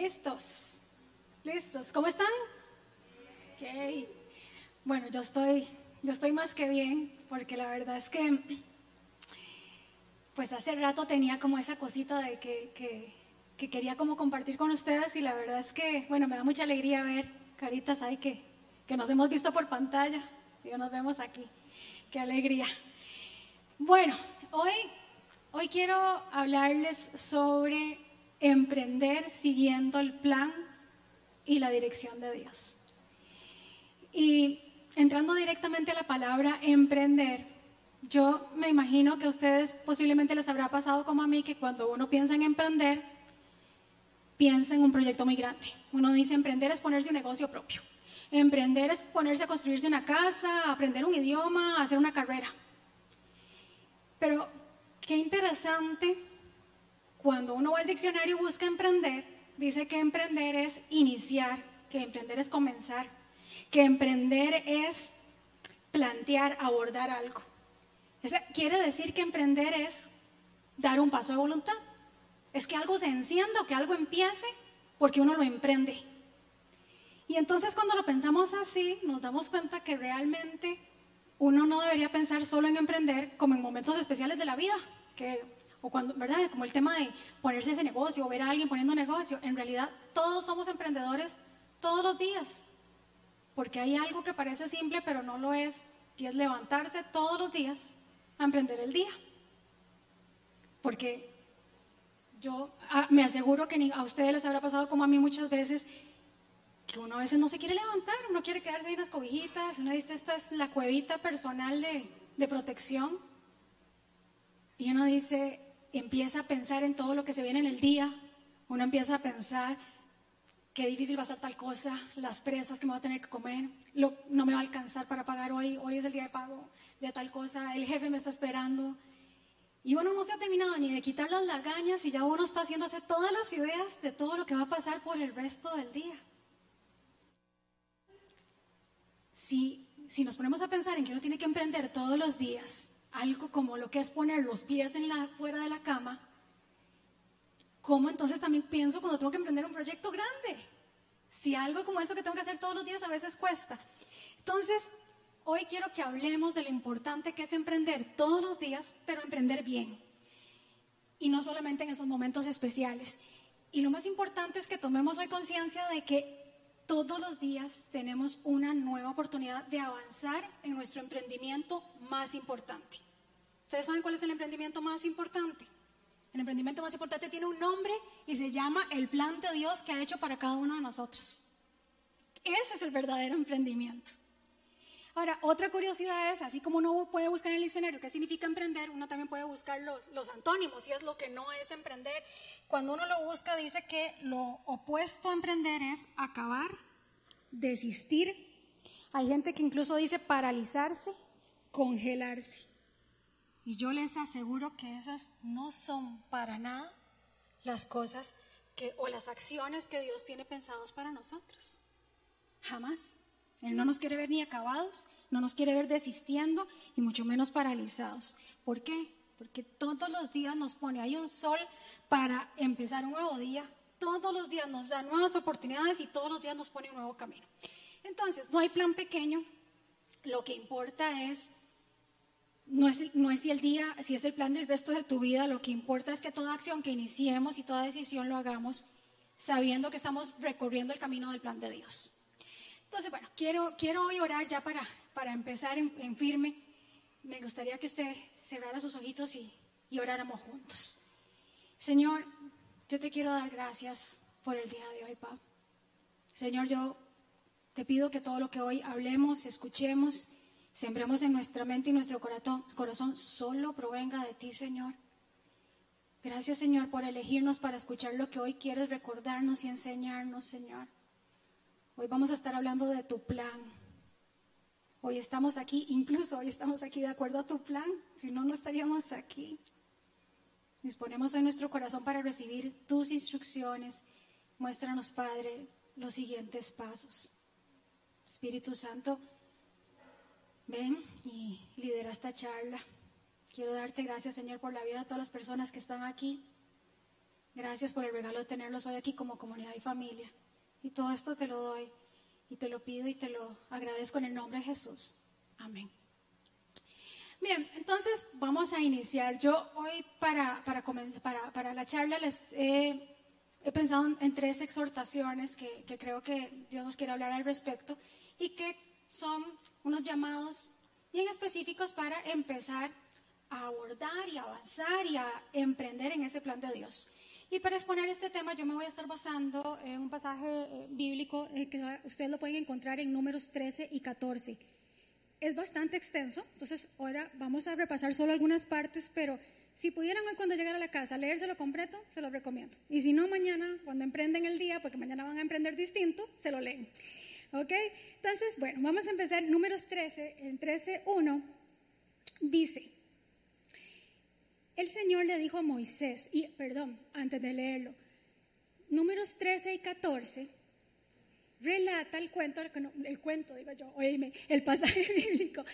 ¿Listos? ¿Listos? ¿Cómo están? Ok. Bueno, yo estoy, yo estoy más que bien, porque la verdad es que, pues hace rato tenía como esa cosita de que, que, que quería como compartir con ustedes y la verdad es que, bueno, me da mucha alegría ver caritas ahí que, que nos hemos visto por pantalla y nos vemos aquí. Qué alegría. Bueno, hoy, hoy quiero hablarles sobre emprender siguiendo el plan y la dirección de Dios. Y entrando directamente a la palabra emprender, yo me imagino que a ustedes posiblemente les habrá pasado como a mí que cuando uno piensa en emprender, piensa en un proyecto muy grande. Uno dice emprender es ponerse un negocio propio. Emprender es ponerse a construirse una casa, aprender un idioma, hacer una carrera. Pero qué interesante cuando uno va al diccionario y busca emprender, dice que emprender es iniciar, que emprender es comenzar, que emprender es plantear, abordar algo. quiere decir que emprender es dar un paso de voluntad. Es que algo se encienda, que algo empiece, porque uno lo emprende. Y entonces cuando lo pensamos así, nos damos cuenta que realmente uno no debería pensar solo en emprender como en momentos especiales de la vida, que o cuando, ¿verdad? Como el tema de ponerse ese negocio o ver a alguien poniendo negocio. En realidad, todos somos emprendedores todos los días, porque hay algo que parece simple, pero no lo es, y es levantarse todos los días a emprender el día. Porque yo ah, me aseguro que a ustedes les habrá pasado como a mí muchas veces, que uno a veces no se quiere levantar, uno quiere quedarse ahí en las cobijitas, uno dice, esta es la cuevita personal de, de protección. Y uno dice, empieza a pensar en todo lo que se viene en el día, uno empieza a pensar qué difícil va a ser tal cosa, las presas que me voy a tener que comer, no me va a alcanzar para pagar hoy, hoy es el día de pago de tal cosa, el jefe me está esperando. Y uno no se ha terminado ni de quitar las lagañas y ya uno está haciéndose todas las ideas de todo lo que va a pasar por el resto del día. Si, si nos ponemos a pensar en que uno tiene que emprender todos los días, algo como lo que es poner los pies en la, fuera de la cama, ¿cómo entonces también pienso cuando tengo que emprender un proyecto grande? Si algo como eso que tengo que hacer todos los días a veces cuesta. Entonces, hoy quiero que hablemos de lo importante que es emprender todos los días, pero emprender bien. Y no solamente en esos momentos especiales. Y lo más importante es que tomemos hoy conciencia de que todos los días tenemos una nueva oportunidad de avanzar en nuestro emprendimiento más importante. ¿Ustedes saben cuál es el emprendimiento más importante? El emprendimiento más importante tiene un nombre y se llama el plan de Dios que ha hecho para cada uno de nosotros. Ese es el verdadero emprendimiento. Ahora, otra curiosidad es, así como uno puede buscar en el diccionario qué significa emprender, uno también puede buscar los, los antónimos y es lo que no es emprender. Cuando uno lo busca dice que lo opuesto a emprender es acabar, desistir. Hay gente que incluso dice paralizarse, congelarse. Y yo les aseguro que esas no son para nada las cosas que, o las acciones que Dios tiene pensados para nosotros. Jamás. Él no nos quiere ver ni acabados, no nos quiere ver desistiendo y mucho menos paralizados. ¿Por qué? Porque todos los días nos pone ahí un sol para empezar un nuevo día. Todos los días nos da nuevas oportunidades y todos los días nos pone un nuevo camino. Entonces, no hay plan pequeño. Lo que importa es no es, no es si el día, si es el plan del resto de tu vida, lo que importa es que toda acción que iniciemos y toda decisión lo hagamos sabiendo que estamos recorriendo el camino del plan de Dios. Entonces, bueno, quiero, quiero hoy orar ya para, para empezar en, firme. Me gustaría que usted cerrara sus ojitos y, y oráramos juntos. Señor, yo te quiero dar gracias por el día de hoy, Pablo. Señor, yo te pido que todo lo que hoy hablemos, escuchemos, sembremos en nuestra mente y nuestro corazón, corazón solo provenga de ti, Señor. Gracias, Señor, por elegirnos para escuchar lo que hoy quieres recordarnos y enseñarnos, Señor. Hoy vamos a estar hablando de tu plan. Hoy estamos aquí, incluso hoy estamos aquí de acuerdo a tu plan, si no, no estaríamos aquí. Disponemos hoy nuestro corazón para recibir tus instrucciones. Muéstranos, Padre, los siguientes pasos. Espíritu Santo, Ven y lidera esta charla. Quiero darte gracias, Señor, por la vida de todas las personas que están aquí. Gracias por el regalo de tenerlos hoy aquí como comunidad y familia. Y todo esto te lo doy y te lo pido y te lo agradezco en el nombre de Jesús. Amén. Bien, entonces vamos a iniciar. Yo hoy para, para, para, la charla les he, he pensado en tres exhortaciones que, que creo que Dios nos quiere hablar al respecto y que son unos llamados bien específicos para empezar a abordar y avanzar y a emprender en ese plan de Dios. Y para exponer este tema yo me voy a estar basando en un pasaje eh, bíblico eh, que ustedes lo pueden encontrar en números 13 y 14. Es bastante extenso, entonces ahora vamos a repasar solo algunas partes, pero si pudieran hoy cuando llegara a la casa leérselo completo, se lo recomiendo. Y si no, mañana, cuando emprenden el día, porque mañana van a emprender distinto, se lo leen. ¿Ok? Entonces, bueno, vamos a empezar. Números 13, en 13.1 dice, el Señor le dijo a Moisés, y perdón, antes de leerlo, números 13 y 14 relata el cuento, el cuento, digo yo, oíme, el pasaje bíblico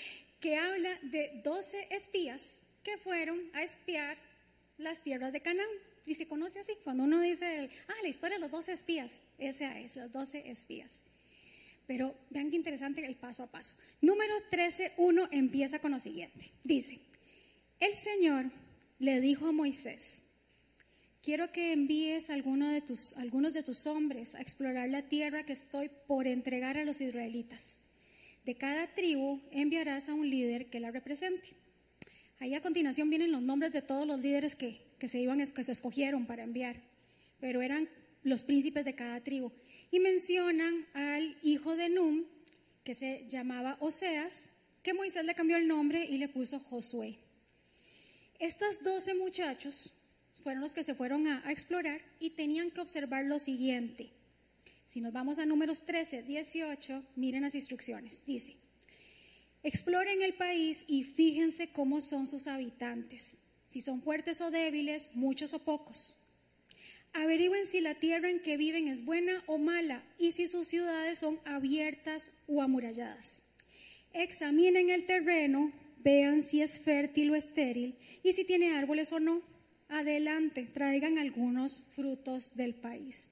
que habla de 12 espías que fueron a espiar las tierras de Canaán. Y se conoce así, cuando uno dice, ah, la historia de los 12 espías, esa es, los 12 espías. Pero vean qué interesante el paso a paso. Número 13.1 empieza con lo siguiente. Dice, el Señor le dijo a Moisés, quiero que envíes alguno de tus, algunos de tus hombres a explorar la tierra que estoy por entregar a los israelitas. De cada tribu enviarás a un líder que la represente. Ahí a continuación vienen los nombres de todos los líderes que, se, iban, que se escogieron para enviar, pero eran los príncipes de cada tribu y mencionan al hijo de Num, que se llamaba Oseas, que Moisés le cambió el nombre y le puso Josué. Estos doce muchachos fueron los que se fueron a, a, explorar y tenían que observar lo siguiente. Si nos vamos a números 13, 18, miren las instrucciones. Dice, exploren el país y fíjense cómo son sus habitantes, si son fuertes o débiles, muchos o pocos. Averigüen si la tierra en que viven es buena o mala y si sus ciudades son abiertas o amuralladas. Examinen el terreno, vean si es fértil o estéril y si tiene árboles o no. Adelante, traigan algunos frutos del país.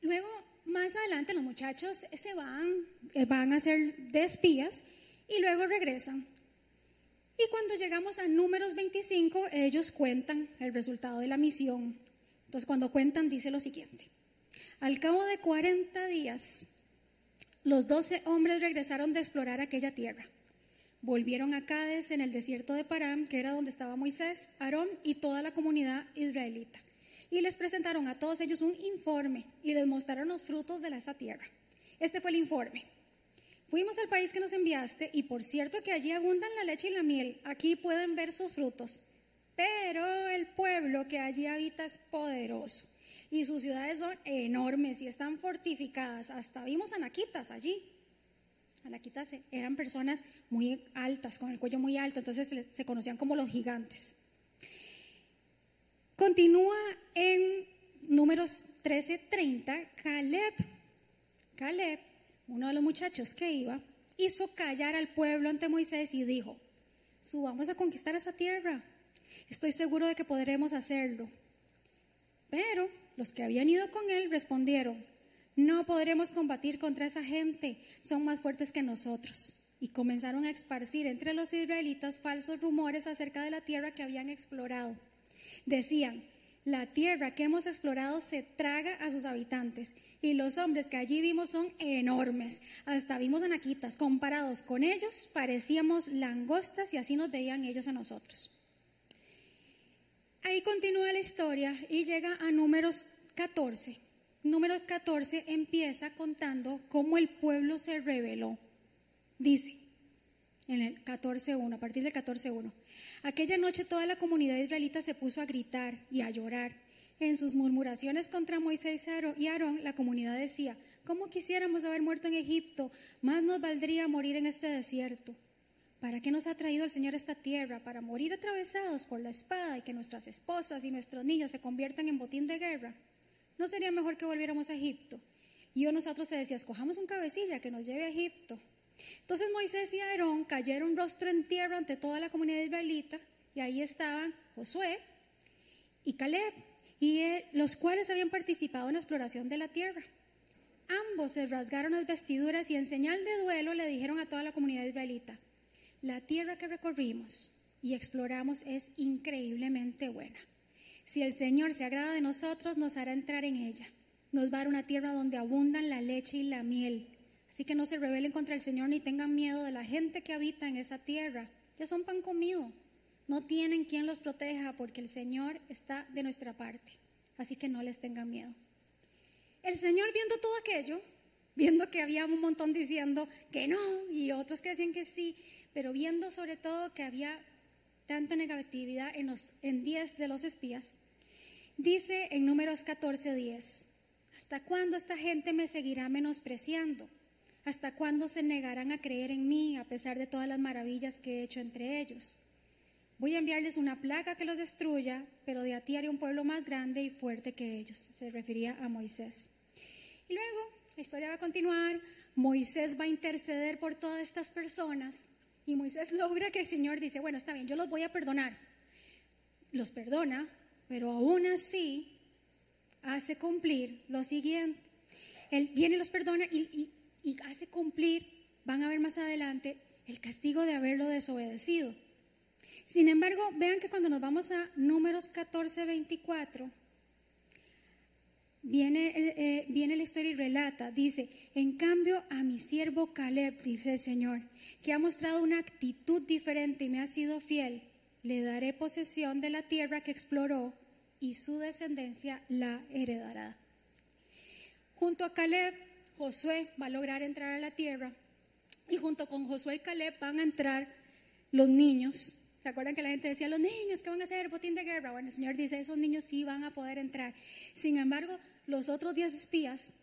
Luego, más adelante, los muchachos se van, eh, van a ser de espías y luego regresan. Y cuando llegamos a números 25, ellos cuentan el resultado de la misión entonces, cuando cuentan, dice lo siguiente. Al cabo de 40 días, los doce hombres regresaron de explorar aquella tierra. Volvieron a Cádiz en el desierto de Param, que era donde estaba Moisés, Aarón y toda la comunidad israelita. Y les presentaron a todos ellos un informe y les mostraron los frutos de esa tierra. Este fue el informe. Fuimos al país que nos enviaste y por cierto que allí abundan la leche y la miel. Aquí pueden ver sus frutos. Pero el pueblo que allí habita es poderoso y sus ciudades son enormes y están fortificadas. Hasta vimos anaquitas allí. Anaquitas eran personas muy altas, con el cuello muy alto, entonces se conocían como los gigantes. Continúa en números 13:30, Caleb. Caleb, uno de los muchachos que iba, hizo callar al pueblo ante Moisés y dijo, subamos a conquistar esa tierra Estoy seguro de que podremos hacerlo. Pero los que habían ido con él respondieron, no podremos combatir contra esa gente, son más fuertes que nosotros. Y comenzaron a esparcir entre los israelitas falsos rumores acerca de la tierra que habían explorado. Decían, la tierra que hemos explorado se traga a sus habitantes y los hombres que allí vimos son enormes. Hasta vimos anaquitas. Comparados con ellos, parecíamos langostas y así nos veían ellos a nosotros. Ahí continúa la historia y llega a números 14. Números 14 empieza contando cómo el pueblo se rebeló. Dice, en el 14.1, a partir del 14.1, aquella noche toda la comunidad israelita se puso a gritar y a llorar. En sus murmuraciones contra Moisés y Aarón, la comunidad decía, ¿cómo quisiéramos haber muerto en Egipto? Más nos valdría morir en este desierto. ¿Para qué nos ha traído el Señor esta tierra? Para morir atravesados por la espada y que nuestras esposas y nuestros niños se conviertan en botín de guerra. ¿No sería mejor que volviéramos a Egipto? Y yo nosotros se decía, escojamos un cabecilla que nos lleve a Egipto. Entonces Moisés y Aarón cayeron rostro en tierra ante toda la comunidad israelita y ahí estaban Josué y Caleb. y eh, los cuales habían participado en la exploración de la tierra. Ambos se rasgaron las vestiduras y en señal de duelo le dijeron a toda la comunidad israelita, la tierra que recorrimos y exploramos es increíblemente buena. Si el Señor se agrada de nosotros, nos hará entrar en ella. Nos va a dar una tierra donde abundan la leche y la miel. Así que no se rebelen contra el Señor ni tengan miedo de la gente que habita en esa tierra. Ya son pan comido. No tienen quien los proteja porque el Señor está de nuestra parte. Así que no les tengan miedo. El Señor viendo todo aquello, viendo que había un montón diciendo que no y otros que decían que sí, pero viendo sobre todo que había tanta negatividad en, los, en 10 de los espías, dice en números 14, 10, ¿hasta cuándo esta gente me seguirá menospreciando? ¿Hasta cuándo se negarán a creer en mí a pesar de todas las maravillas que he hecho entre ellos? Voy a enviarles una plaga que los destruya, pero de a ti haré un pueblo más grande y fuerte que ellos. Se refería a Moisés. Y luego la historia va a continuar. Moisés va a interceder por todas estas personas. Y Moisés logra que el Señor dice, bueno, está bien, yo los voy a perdonar. Los perdona, pero aún así hace cumplir lo siguiente. Él viene los perdona y, y hace cumplir, van a ver más adelante, el castigo de haberlo desobedecido. Sin embargo, vean que cuando nos vamos a números 14, 24, viene, eh, viene la historia y relata, dice, en cambio a mi siervo Caleb, dice el Señor, que ha mostrado una actitud diferente y me ha sido fiel, le daré posesión de la tierra que exploró y su descendencia la heredará. Junto a Caleb, Josué va a lograr entrar a la tierra y junto con Josué y Caleb van a entrar los niños ¿Se acuerdan que la gente decía, los niños que van a hacer botín de guerra? Bueno, el Señor dice, esos niños sí van a poder entrar. Sin embargo, los otros diez espías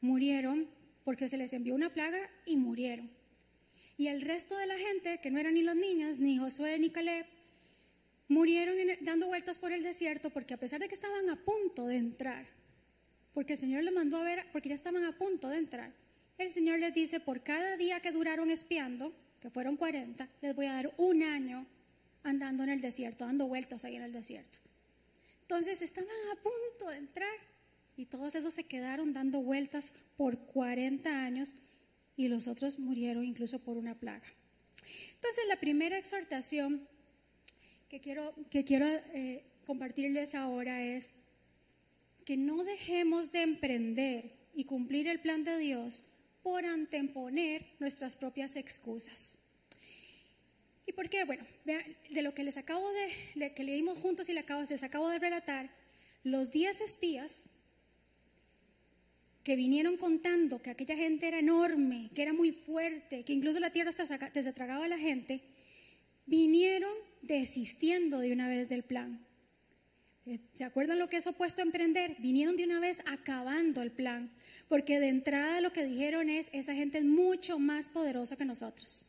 murieron porque se les envió una plaga y murieron. Y el resto de la gente, que no eran ni los niños, ni Josué, ni Caleb, murieron dando vueltas por el desierto porque a pesar de que estaban a punto de entrar, porque el Señor les mandó a ver, porque ya estaban a punto de entrar, el Señor les dice, por cada día que duraron espiando, que fueron 40, les voy a dar un año andando en el desierto, dando vueltas ahí en el desierto. Entonces estaban a punto de entrar y todos esos se quedaron dando vueltas por 40 años y los otros murieron incluso por una plaga. Entonces la primera exhortación que quiero, que quiero eh, compartirles ahora es que no dejemos de emprender y cumplir el plan de Dios por anteponer nuestras propias excusas. ¿Y por qué? Bueno, de lo que les acabo de, que leímos juntos y les acabo de relatar, los diez espías que vinieron contando que aquella gente era enorme, que era muy fuerte, que incluso la tierra hasta se tragaba a la gente, vinieron desistiendo de una vez del plan. Eh, ¿Se acuerdan lo que es opuesto a emprender? Vinieron de una vez acabando el plan, porque de entrada lo que dijeron es, esa gente es mucho más poderosa que nosotros.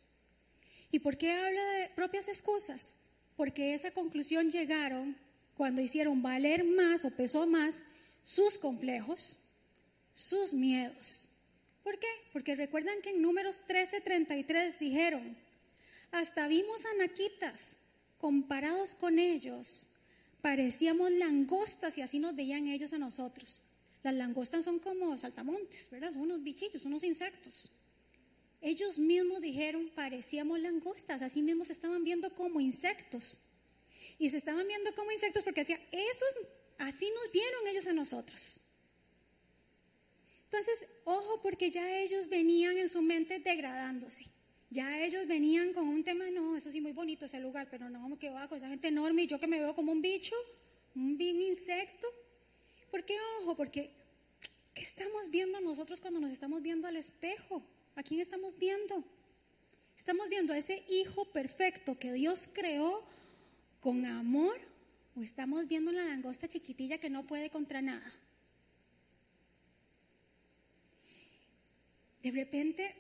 ¿Y por qué habla de propias excusas? Porque esa conclusión llegaron cuando hicieron valer más o pesó más sus complejos, sus miedos. ¿Por qué? Porque recuerdan que en números 13:33 dijeron, hasta vimos anaquitas, comparados con ellos, parecíamos langostas y así nos veían ellos a nosotros. Las langostas son como saltamontes, ¿verdad? Son unos bichillos, unos insectos. Ellos mismos dijeron, parecíamos langostas, así mismos se estaban viendo como insectos. Y se estaban viendo como insectos porque decía, esos, así nos vieron ellos a nosotros. Entonces, ojo, porque ya ellos venían en su mente degradándose. Ya ellos venían con un tema, no, eso sí, muy bonito ese lugar, pero no, que va con esa gente enorme y yo que me veo como un bicho, un bien insecto. ¿Por qué ojo? Porque, ¿qué estamos viendo nosotros cuando nos estamos viendo al espejo? ¿A quién estamos viendo? ¿Estamos viendo a ese hijo perfecto que Dios creó con amor o estamos viendo la langosta chiquitilla que no puede contra nada? De repente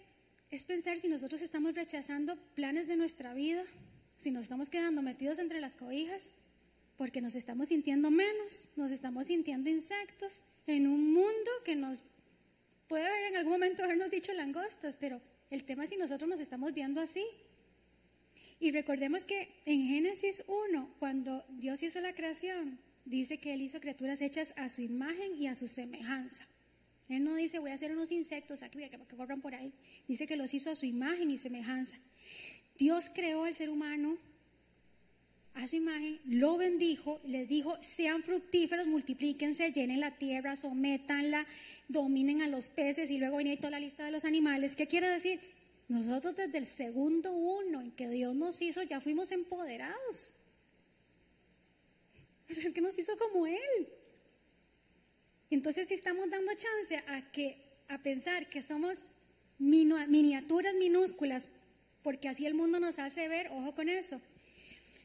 es pensar si nosotros estamos rechazando planes de nuestra vida, si nos estamos quedando metidos entre las cobijas, porque nos estamos sintiendo menos, nos estamos sintiendo insectos en un mundo que nos Puede haber en algún momento habernos dicho langostas, pero el tema es si nosotros nos estamos viendo así. Y recordemos que en Génesis 1, cuando Dios hizo la creación, dice que Él hizo criaturas hechas a su imagen y a su semejanza. Él no dice voy a hacer unos insectos aquí que, que corran por ahí. Dice que los hizo a su imagen y semejanza. Dios creó al ser humano a su imagen, lo bendijo, les dijo, sean fructíferos, multiplíquense, llenen la tierra, sométanla, dominen a los peces y luego viene toda la lista de los animales. ¿Qué quiere decir? Nosotros desde el segundo uno en que Dios nos hizo ya fuimos empoderados. es que nos hizo como Él. Entonces si estamos dando chance a que a pensar que somos miniaturas minúsculas, porque así el mundo nos hace ver, ojo con eso.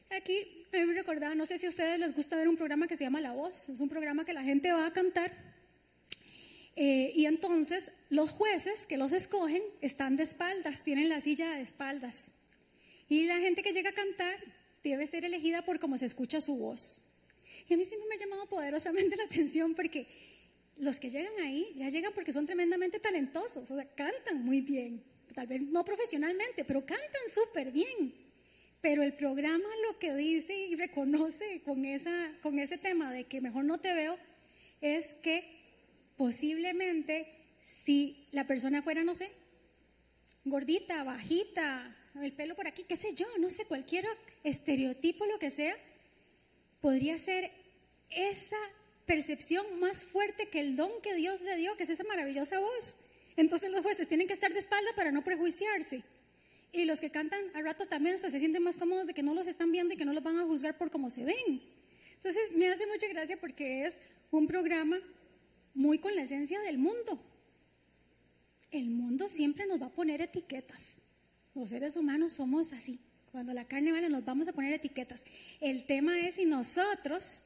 Aquí me recordaba, no sé si a ustedes les gusta ver un programa que se llama La Voz, es un programa que la gente va a cantar eh, y entonces los jueces que los escogen están de espaldas, tienen la silla de espaldas. Y la gente que llega a cantar debe ser elegida por cómo se escucha su voz. Y a mí siempre me ha llamado poderosamente la atención porque los que llegan ahí ya llegan porque son tremendamente talentosos, o sea, cantan muy bien, tal vez no profesionalmente, pero cantan súper bien. Pero el programa lo que dice y reconoce con, esa, con ese tema de que mejor no te veo es que posiblemente si la persona fuera, no sé, gordita, bajita, el pelo por aquí, qué sé yo, no sé, cualquier estereotipo, lo que sea, podría ser esa percepción más fuerte que el don que Dios le dio, que es esa maravillosa voz. Entonces los jueces tienen que estar de espalda para no prejuiciarse. Y los que cantan al rato también se sienten más cómodos de que no los están viendo y que no los van a juzgar por cómo se ven. Entonces me hace mucha gracia porque es un programa muy con la esencia del mundo. El mundo siempre nos va a poner etiquetas. Los seres humanos somos así. Cuando la carne vale nos vamos a poner etiquetas. El tema es si nosotros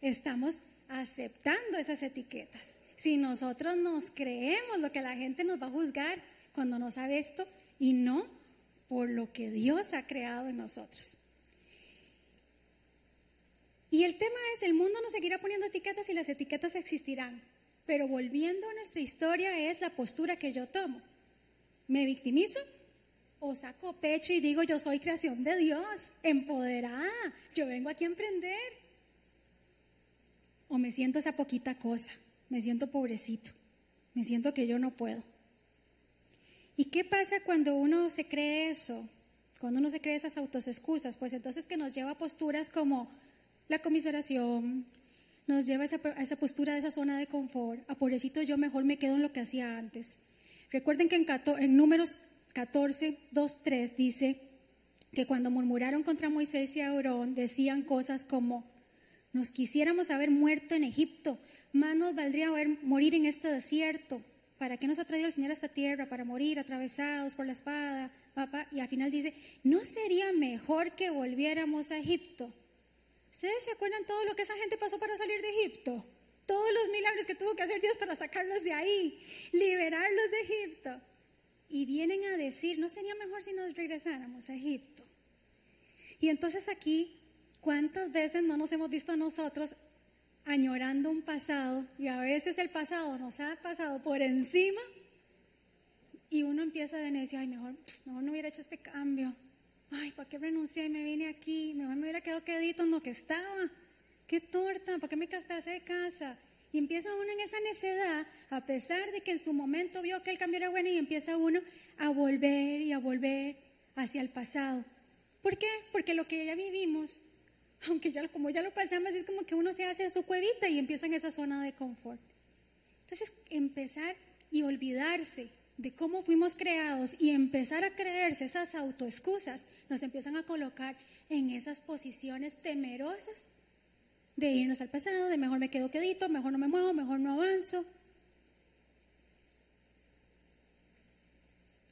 estamos aceptando esas etiquetas. Si nosotros nos creemos lo que la gente nos va a juzgar cuando no sabe esto y no por lo que Dios ha creado en nosotros. Y el tema es, el mundo nos seguirá poniendo etiquetas y las etiquetas existirán. Pero volviendo a nuestra historia es la postura que yo tomo. ¿Me victimizo? ¿O saco pecho y digo yo soy creación de Dios, empoderada, yo vengo aquí a emprender? ¿O me siento esa poquita cosa? Me siento pobrecito, me siento que yo no puedo. ¿Y qué pasa cuando uno se cree eso? Cuando uno se cree esas autosexcusas, pues entonces que nos lleva a posturas como la comiseración, nos lleva a esa, postura de esa zona de confort. A pobrecito yo mejor me quedo en lo que hacía antes. Recuerden que en, en números 14, 2, 3 dice que cuando murmuraron contra Moisés y Aarón decían cosas como, nos quisiéramos haber muerto en Egipto, más nos valdría morir en este desierto. ¿Para qué nos ha traído el Señor a esta tierra? Para morir atravesados por la espada. Papá. Y al final dice, ¿no sería mejor que volviéramos a Egipto? ¿Ustedes se acuerdan todo lo que esa gente pasó para salir de Egipto? Todos los milagros que tuvo que hacer Dios para sacarlos de ahí, liberarlos de Egipto. Y vienen a decir, ¿no sería mejor si nos regresáramos a Egipto? Y entonces aquí, ¿cuántas veces no nos hemos visto a nosotros añorando un pasado y a veces el pasado nos ha pasado por encima y uno empieza de necio, ay, mejor, no hubiera hecho este cambio, ay, ¿para qué renuncié y me vine aquí? Mejor me hubiera quedado quedito en lo que estaba. Qué torta, ¿para qué me casé de casa? Y empieza uno en esa necedad, a pesar de que en su momento vio que el cambio era bueno, y empieza uno a volver y a volver hacia el pasado. ¿Por qué? Porque lo que ya vivimos, aunque ya como ya lo pasamos, es como que uno se hace a su cuevita y empieza en esa zona de confort. Entonces, empezar y olvidarse de cómo fuimos creados y empezar a creerse esas autoexcusas, nos empiezan a colocar en esas posiciones temerosas de irnos al pasado, de mejor me quedo quedito, mejor no me muevo, mejor no avanzo.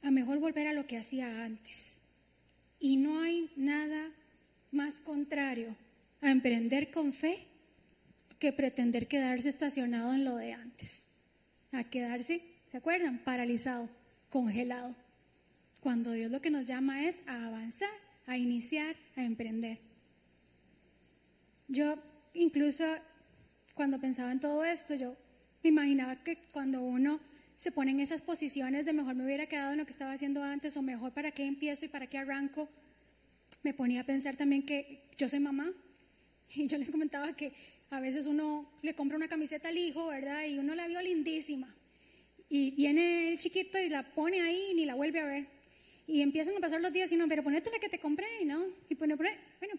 A mejor volver a lo que hacía antes. Y no hay nada más contrario a emprender con fe que pretender quedarse estacionado en lo de antes. A quedarse ¿Se acuerdan? Paralizado, congelado. Cuando Dios lo que nos llama es a avanzar, a iniciar, a emprender. Yo incluso cuando pensaba en todo esto, yo me imaginaba que cuando uno se pone en esas posiciones de mejor me hubiera quedado en lo que estaba haciendo antes o mejor para qué empiezo y para qué arranco, me ponía a pensar también que yo soy mamá y yo les comentaba que a veces uno le compra una camiseta al hijo, ¿verdad? Y uno la vio lindísima. Y viene el chiquito y la pone ahí y ni la vuelve a ver. Y empiezan a pasar los días y no, pero ponete la que te compré, ¿no? Y pone, bueno,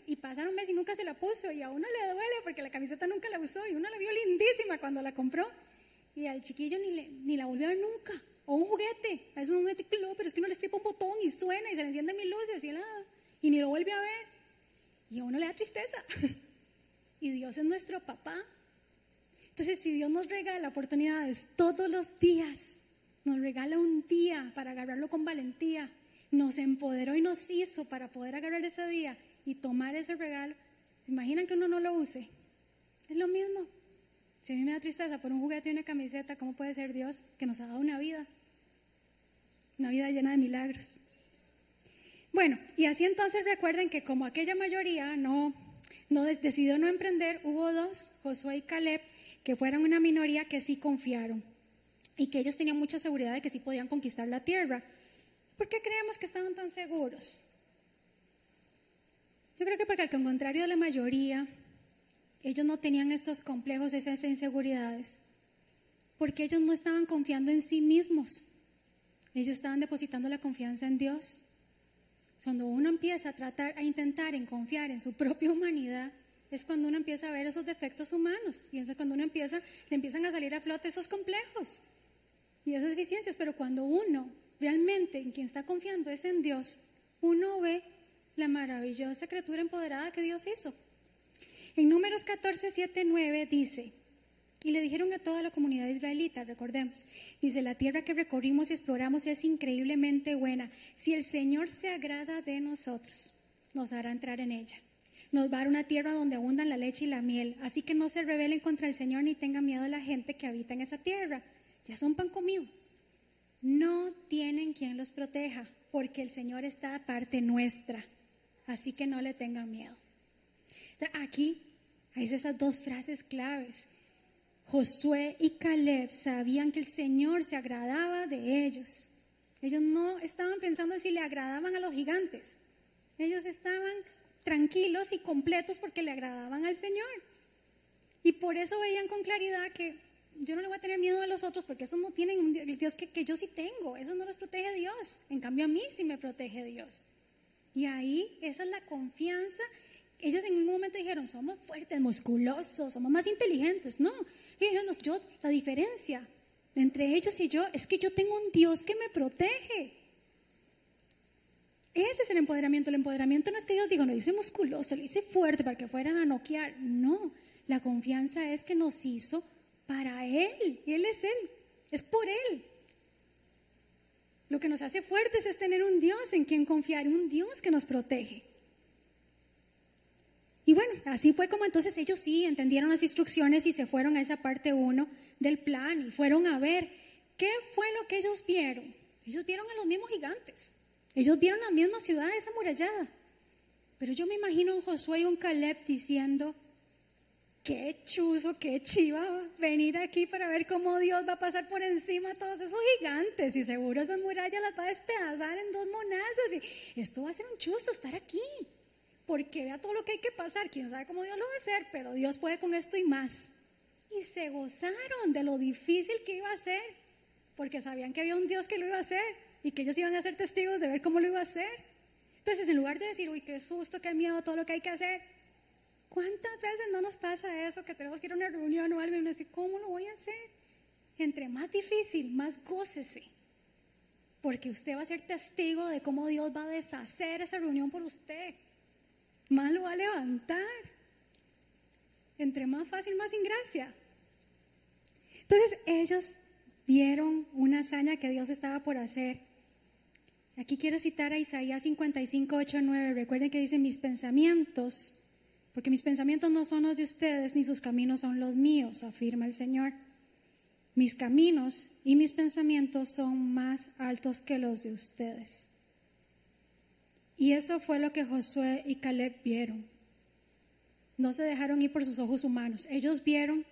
y pasaron meses y nunca se la puso y a uno le duele porque la camiseta nunca la usó y uno la vio lindísima cuando la compró y al chiquillo ni, ni la volvió a ver nunca. O un juguete, es un juguete, pero es que uno le estripa un botón y suena y se le encienden mil luces y, y ni lo vuelve a ver. Y a uno le da tristeza. y Dios es nuestro papá. Entonces, si Dios nos regala oportunidades todos los días, nos regala un día para agarrarlo con valentía, nos empoderó y nos hizo para poder agarrar ese día y tomar ese regalo, imaginan que uno no lo use? Es lo mismo. Si a mí me da tristeza por un juguete y una camiseta, ¿cómo puede ser Dios que nos ha dado una vida? Una vida llena de milagros. Bueno, y así entonces recuerden que como aquella mayoría no, no decidió no emprender, hubo dos, Josué y Caleb, que fueron una minoría que sí confiaron y que ellos tenían mucha seguridad de que sí podían conquistar la tierra. ¿Por qué creemos que estaban tan seguros? Yo creo que porque al contrario de la mayoría, ellos no tenían estos complejos, esas inseguridades, porque ellos no estaban confiando en sí mismos, ellos estaban depositando la confianza en Dios. Cuando uno empieza a tratar, a intentar en confiar en su propia humanidad, es cuando uno empieza a ver esos defectos humanos y es cuando uno empieza, le empiezan a salir a flote esos complejos y esas deficiencias. Pero cuando uno realmente en quien está confiando es en Dios, uno ve la maravillosa criatura empoderada que Dios hizo. En números 14, 7, 9 dice, y le dijeron a toda la comunidad israelita, recordemos, dice, la tierra que recorrimos y exploramos es increíblemente buena. Si el Señor se agrada de nosotros, nos hará entrar en ella. Nos va a dar una tierra donde abundan la leche y la miel. Así que no se rebelen contra el Señor ni tengan miedo de la gente que habita en esa tierra. Ya son pan comido. No tienen quien los proteja, porque el Señor está de parte nuestra. Así que no le tengan miedo. Aquí hay esas dos frases claves. Josué y Caleb sabían que el Señor se agradaba de ellos. Ellos no estaban pensando si le agradaban a los gigantes. Ellos estaban tranquilos y completos porque le agradaban al Señor. Y por eso veían con claridad que yo no le voy a tener miedo a los otros porque esos no tienen el Dios que, que yo sí tengo. Eso no los protege Dios. En cambio a mí sí me protege Dios. Y ahí esa es la confianza ellos en un momento dijeron, somos fuertes, musculosos, somos más inteligentes. No, dijeron, yo, la diferencia entre ellos y yo es que yo tengo un Dios que me protege. Ese es el empoderamiento. El empoderamiento no es que Dios diga, no, hice musculoso, lo hice fuerte para que fueran a noquear. No, la confianza es que nos hizo para Él. Y Él es Él, es por Él. Lo que nos hace fuertes es tener un Dios en quien confiar, un Dios que nos protege. Y bueno, así fue como entonces ellos sí entendieron las instrucciones y se fueron a esa parte uno del plan y fueron a ver qué fue lo que ellos vieron. Ellos vieron a los mismos gigantes, ellos vieron la misma ciudad amurallada. Pero yo me imagino un Josué y un Caleb diciendo, qué chuzo, qué chiva venir aquí para ver cómo Dios va a pasar por encima de todos esos gigantes y seguro esas murallas las va a despedazar en dos monazos y esto va a ser un chuzo estar aquí porque vea todo lo que hay que pasar, quién sabe cómo Dios lo va a hacer, pero Dios puede con esto y más. Y se gozaron de lo difícil que iba a ser, porque sabían que había un Dios que lo iba a hacer y que ellos iban a ser testigos de ver cómo lo iba a hacer. Entonces, en lugar de decir, uy, qué susto, qué miedo, todo lo que hay que hacer, ¿cuántas veces no nos pasa eso, que tenemos que ir a una reunión o algo y uno dice, ¿cómo lo voy a hacer? Entre más difícil, más gócese, porque usted va a ser testigo de cómo Dios va a deshacer esa reunión por usted más lo va a levantar. Entre más fácil, más sin gracia. Entonces ellos vieron una hazaña que Dios estaba por hacer. Aquí quiero citar a Isaías 55, 8, 9. Recuerden que dice mis pensamientos, porque mis pensamientos no son los de ustedes, ni sus caminos son los míos, afirma el Señor. Mis caminos y mis pensamientos son más altos que los de ustedes. Y eso fue lo que Josué y Caleb vieron. No se dejaron ir por sus ojos humanos. Ellos vieron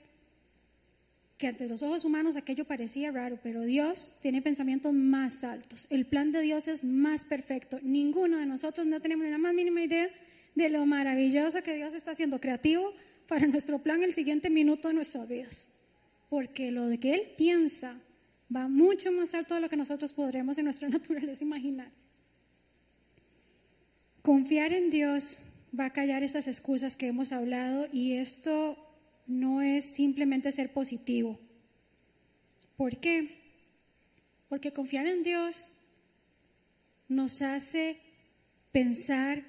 que ante los ojos humanos aquello parecía raro, pero Dios tiene pensamientos más altos. El plan de Dios es más perfecto. Ninguno de nosotros no tenemos ni la más mínima idea de lo maravilloso que Dios está haciendo creativo para nuestro plan el siguiente minuto de nuestras vidas. Porque lo que Él piensa va mucho más alto de lo que nosotros podremos en nuestra naturaleza imaginar. Confiar en Dios va a callar estas excusas que hemos hablado y esto no es simplemente ser positivo. ¿Por qué? Porque confiar en Dios nos hace pensar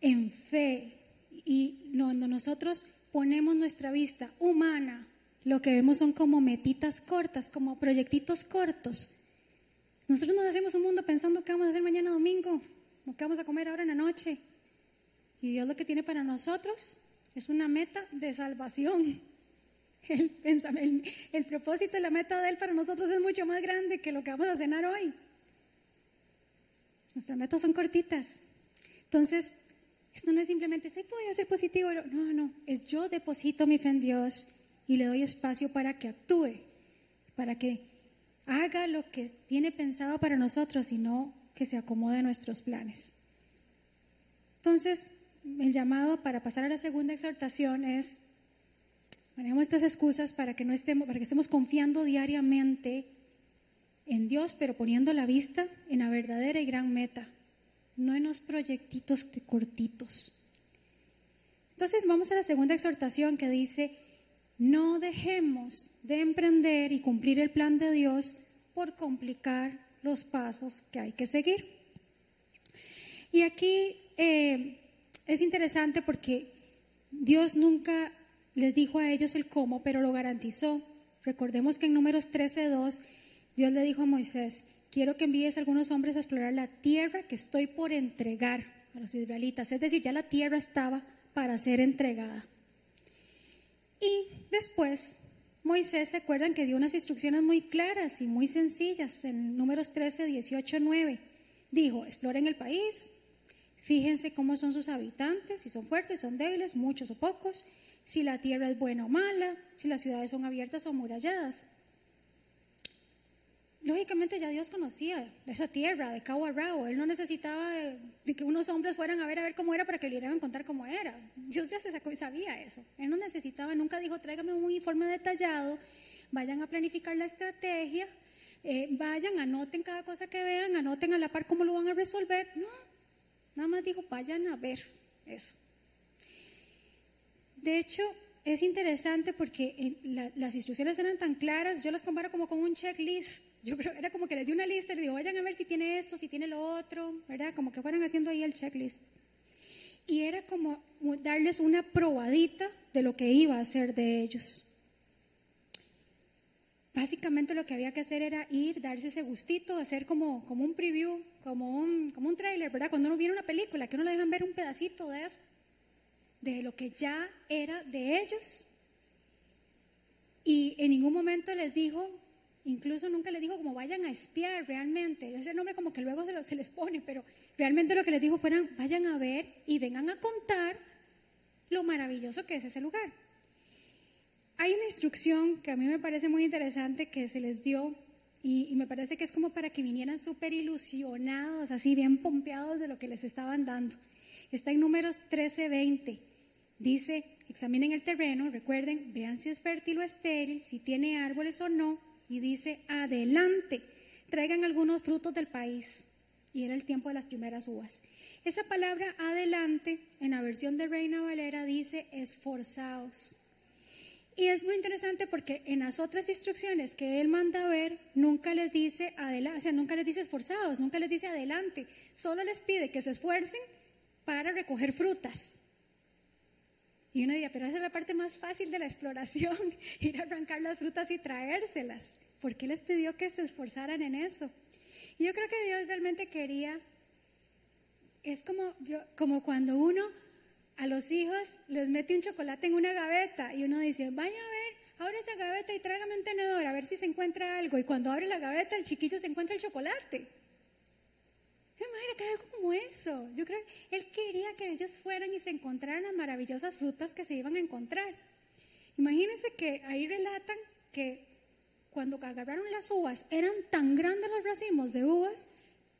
en fe y cuando nosotros ponemos nuestra vista humana, lo que vemos son como metitas cortas, como proyectitos cortos. Nosotros nos hacemos un mundo pensando qué vamos a hacer mañana domingo, qué vamos a comer ahora en la noche. Y Dios lo que tiene para nosotros es una meta de salvación. El, el, propósito y la meta de Él para nosotros es mucho más grande que lo que vamos a cenar hoy. Nuestras metas son cortitas. Entonces, esto no es simplemente, sí, voy a ser positivo. No, no, es yo deposito mi fe en Dios y le doy espacio para que actúe, para que haga lo que tiene pensado para nosotros y no que se acomode a nuestros planes. Entonces, el llamado para pasar a la segunda exhortación es, manejemos estas excusas para que, no estemos, para que estemos confiando diariamente en Dios, pero poniendo la vista en la verdadera y gran meta, no en los proyectitos cortitos. Entonces vamos a la segunda exhortación que dice, no dejemos de emprender y cumplir el plan de Dios por complicar los pasos que hay que seguir. Y aquí eh, es interesante porque Dios nunca les dijo a ellos el cómo, pero lo garantizó. Recordemos que en números 13.2 Dios le dijo a Moisés, quiero que envíes a algunos hombres a explorar la tierra que estoy por entregar a los israelitas. Es decir, ya la tierra estaba para ser entregada. Y después Moisés, ¿se acuerdan que dio unas instrucciones muy claras y muy sencillas en números 13, 18, 9? Dijo, exploren el país, Fíjense cómo son sus habitantes, si son fuertes, son débiles, muchos o pocos, si la tierra es buena o mala, si las ciudades son abiertas o amuralladas. Lógicamente ya Dios conocía esa tierra de cabo a. Él no necesitaba de, que unos hombres fueran a ver a ver cómo era para que le a contar cómo era. Dios ya se sacó y sabía eso. Él no necesitaba, nunca dijo, tráigame un informe detallado, vayan a planificar la estrategia, eh, vayan, anoten cada cosa que vean, anoten a la par cómo lo van a resolver. No, Nada más dijo, vayan a ver eso. De hecho, es interesante porque las instrucciones eran tan claras, yo las comparo como con un checklist. Yo creo, era como que les di una lista y les digo, vayan a ver si tiene esto, si tiene lo otro, ¿verdad? Como que fueran haciendo ahí el checklist. Y era como darles una probadita de lo que iba a hacer de ellos. Básicamente lo que había que hacer era ir, darse ese gustito, hacer como, como un preview, como un, como un trailer, ¿verdad? Cuando uno viene una película, que uno le dejan ver un pedacito de eso, de lo que ya era de ellos. Y en ningún momento les dijo, incluso nunca les dijo como vayan a espiar realmente, ese nombre como que luego se, les pone, pero realmente lo que les dijo fueran vayan a ver y vengan a contar lo maravilloso que es ese lugar. Hay una instrucción que a mí me parece muy interesante que se les dio y, me parece que es como para que vinieran súper ilusionados, así bien pompeados de lo que les estaban dando. Está en números 13-20. Dice, examinen el terreno, recuerden, vean si es fértil o estéril, si tiene árboles o no, y dice, adelante, traigan algunos frutos del país. Y era el tiempo de las primeras uvas. Esa palabra adelante, en la versión de Reina Valera, dice esforzados. Y es muy interesante porque en las otras instrucciones que él manda ver, nunca les dice adelante, o sea, nunca les dice esforzados, nunca les dice adelante, solo les pide que se esfuercen para recoger frutas. Y uno diría, pero esa es la parte más fácil de la exploración, ir a arrancar las frutas y traérselas. ¿Por qué les pidió que se esforzaran en eso? Y yo creo que Dios realmente quería, es como, yo, como cuando uno a los hijos les mete un chocolate en una gaveta y uno dice, vaya a ver, abre esa gaveta y tráigame un tenedor a ver si se encuentra algo. Y cuando abre la gaveta, el chiquillo se encuentra el chocolate. Madre, que algo como eso. Yo creo que él quería que ellos fueran y se encontraran las maravillosas frutas que se iban a encontrar. Imagínense que ahí relatan que cuando agarraron las uvas, eran tan grandes los racimos de uvas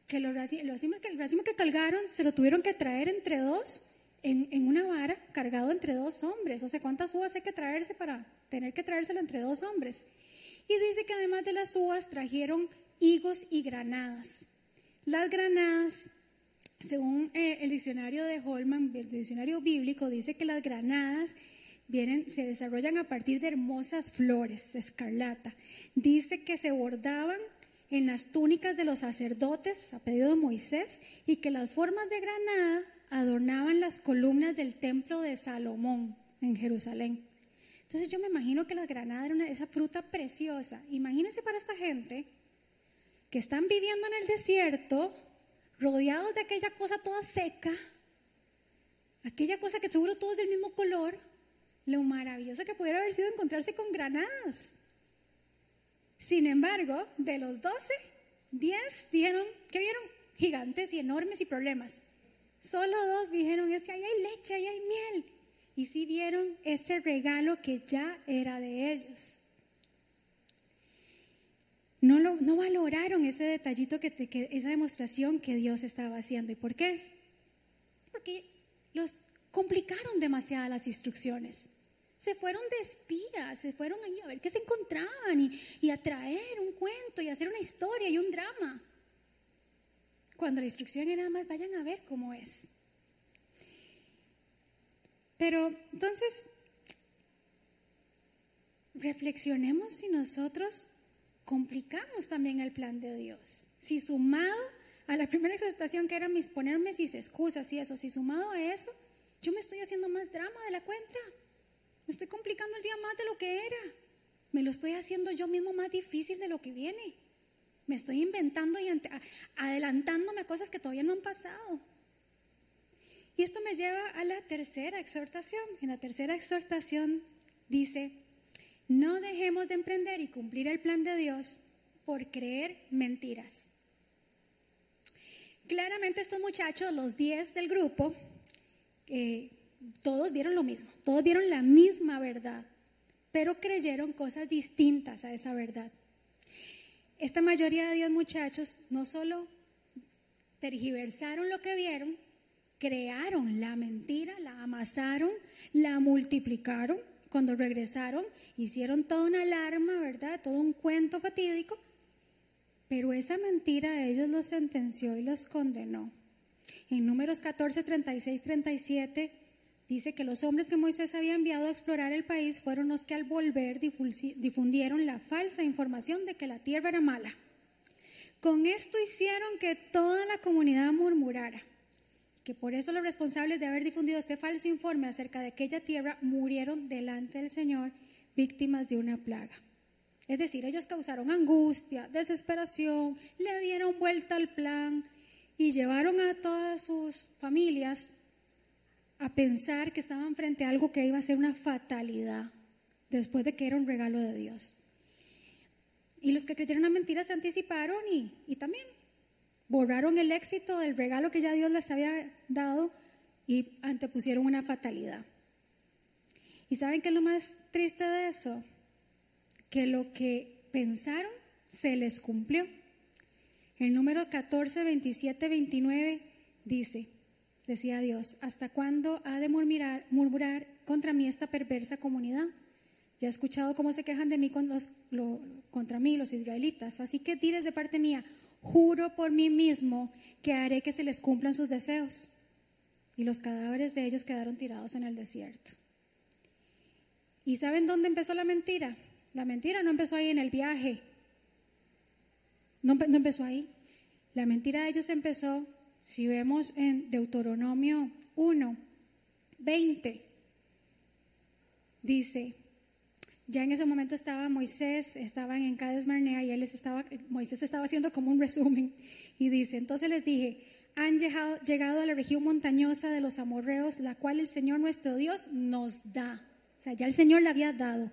que los racimos, que el racimo que cargaron se lo tuvieron que traer entre dos en, en una vara cargado entre dos hombres. O sea, ¿cuántas uvas hay que traerse para tener que traérselo entre dos hombres? Y dice que además de las uvas trajeron higos y granadas. Las granadas, según eh, el diccionario de Holman, el diccionario bíblico, dice que las granadas se desarrollan a partir de hermosas flores, escarlata. Dice que se bordaban en las túnicas de los sacerdotes a pedido de Moisés y que las formas de granada adornaban las columnas del templo de Salomón en Jerusalén. Entonces yo me imagino que la granada era esa fruta preciosa. Imagínense para esta gente que están viviendo en el desierto, rodeados de aquella cosa toda seca, aquella cosa que seguro todo es del mismo color, lo maravilloso que pudiera haber sido encontrarse con granadas. Sin embargo, de los doce, diez dijeron, que vieron? Gigantes y enormes y problemas. Solo dos dijeron, es que ahí hay leche, ahí hay miel. Y sí vieron ese regalo que ya era de ellos. No, lo, no valoraron ese detallito, que, que, esa demostración que Dios estaba haciendo. ¿Y por qué? Porque los complicaron demasiado las instrucciones. Se fueron de espías, se fueron ahí a ver qué se encontraban y, y a traer un cuento y hacer una historia y un drama. Cuando la instrucción era más, vayan a ver cómo es. Pero entonces, reflexionemos si nosotros complicamos también el plan de Dios. Si sumado a la primera exhortación que era mis ponerme mis excusas y eso, si sumado a eso, yo me estoy haciendo más drama de la cuenta. Me estoy complicando el día más de lo que era. Me lo estoy haciendo yo mismo más difícil de lo que viene. Me estoy inventando y adelantándome a cosas que todavía no han pasado. Y esto me lleva a la tercera exhortación. En la tercera exhortación dice, no dejemos de emprender y cumplir el plan de Dios por creer mentiras. Claramente estos muchachos, los 10 del grupo, eh, todos vieron lo mismo, todos vieron la misma verdad, pero creyeron cosas distintas a esa verdad. Esta mayoría de 10 muchachos no solo tergiversaron lo que vieron, crearon la mentira, la amasaron, la multiplicaron cuando regresaron, hicieron toda una alarma, ¿verdad? Todo un cuento fatídico, pero esa mentira a ellos los sentenció y los condenó. En números 14, 36, 37 dice que los hombres que Moisés había enviado a explorar el país fueron los que al volver difundieron la falsa información de que la tierra era mala. Con esto hicieron que toda la comunidad murmurara que por eso los responsables de haber difundido este falso informe acerca de aquella tierra murieron delante del Señor víctimas de una plaga. Es decir, ellos causaron angustia, desesperación, le dieron vuelta al plan y llevaron a todas sus familias a pensar que estaban frente a algo que iba a ser una fatalidad después de que era un regalo de Dios. Y los que creyeron la mentira se anticiparon y, y también borraron el éxito del regalo que ya Dios les había dado y antepusieron una fatalidad. ¿Y saben qué es lo más triste de eso? Que lo que pensaron se les cumplió. El número 14, 27, 29 dice, decía Dios, ¿hasta cuándo ha de murmurar, murmurar contra mí esta perversa comunidad? Ya he escuchado cómo se quejan de mí contra mí los israelitas. Así que diles de parte mía, juro por mí mismo que haré que se les cumplan sus deseos. Y los cadáveres de ellos quedaron tirados en el desierto. ¿Y saben dónde empezó la mentira? La mentira no empezó ahí en el viaje. No, empezó ahí. La mentira de ellos empezó, si vemos en Deuteronomio 1, 20, dice, ya en ese momento estaba Moisés, estaban en Cades Marnea y él les estaba, Moisés estaba haciendo como un resumen y dice, entonces les dije, han llegado, llegado a la región montañosa de los amorreos, la cual el Señor nuestro Dios nos da. O sea, ya el Señor la había dado.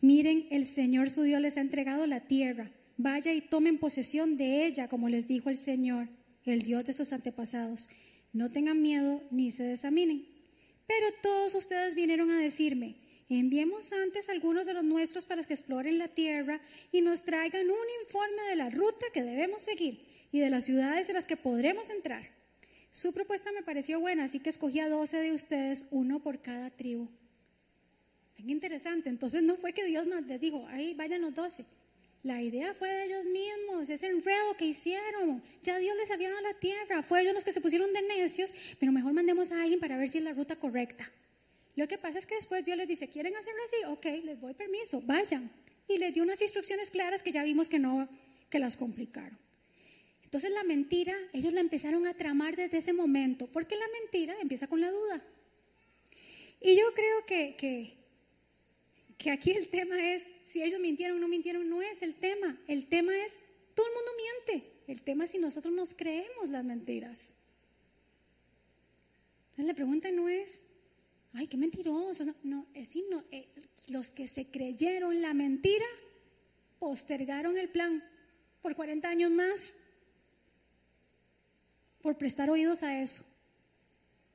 Miren, el Señor su Dios les ha entregado la tierra. Vaya y tomen posesión de ella, como les dijo el Señor, el Dios de sus antepasados. No tengan miedo ni se desaminen. Pero todos ustedes vinieron a decirme, Enviemos antes a algunos de los nuestros para que exploren la tierra y nos traigan un informe de la ruta que debemos seguir y de las ciudades en las que podremos entrar. Su propuesta me pareció buena, así que escogí a 12 de ustedes, uno por cada tribu. Bien interesante. Entonces no fue que Dios les dijo, ahí vayan los 12. La idea fue de ellos mismos, ese enredo que hicieron. Ya Dios les había dado la tierra, fue ellos los que se pusieron de necios, pero mejor mandemos a alguien para ver si es la ruta correcta. Lo que pasa es que después Dios les dice, ¿quieren hacerlo así? Ok, les doy permiso, vayan. Y les dio unas instrucciones claras que ya vimos que no, que las complicaron. Entonces la mentira, ellos la empezaron a tramar desde ese momento, porque la mentira empieza con la duda. Y yo creo que, que, que aquí el tema es, si ellos mintieron o no mintieron, no es el tema. El tema es, todo el mundo miente. El tema es si nosotros nos creemos las mentiras. Entonces la pregunta no es, ay, qué mentirosos. No, es sino eh, los que se creyeron la mentira postergaron el plan por 40 años más por prestar oídos a eso.